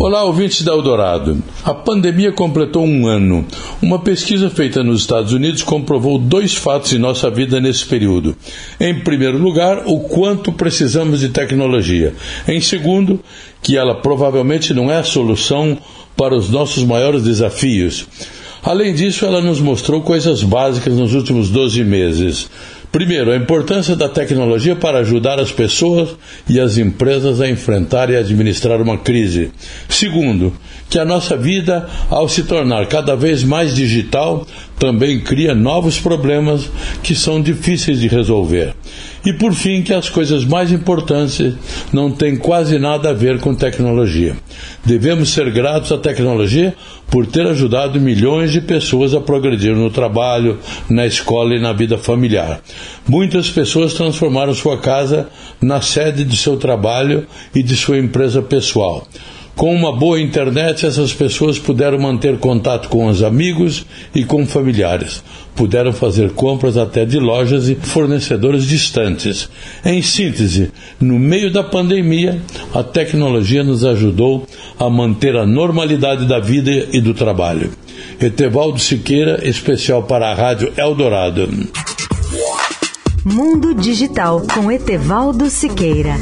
Olá, ouvintes da Eldorado. A pandemia completou um ano. Uma pesquisa feita nos Estados Unidos comprovou dois fatos em nossa vida nesse período. Em primeiro lugar, o quanto precisamos de tecnologia. Em segundo, que ela provavelmente não é a solução para os nossos maiores desafios. Além disso, ela nos mostrou coisas básicas nos últimos 12 meses. Primeiro, a importância da tecnologia para ajudar as pessoas e as empresas a enfrentar e administrar uma crise. Segundo, que a nossa vida, ao se tornar cada vez mais digital, também cria novos problemas que são difíceis de resolver. E por fim, que as coisas mais importantes não têm quase nada a ver com tecnologia. Devemos ser gratos à tecnologia por ter ajudado milhões de pessoas a progredir no trabalho, na escola e na vida familiar. Muitas pessoas transformaram sua casa na sede de seu trabalho e de sua empresa pessoal. Com uma boa internet, essas pessoas puderam manter contato com os amigos e com familiares. Puderam fazer compras até de lojas e fornecedores distantes. Em síntese, no meio da pandemia, a tecnologia nos ajudou a manter a normalidade da vida e do trabalho. Etevaldo Siqueira, especial para a Rádio Eldorado. Mundo Digital com Etevaldo Siqueira.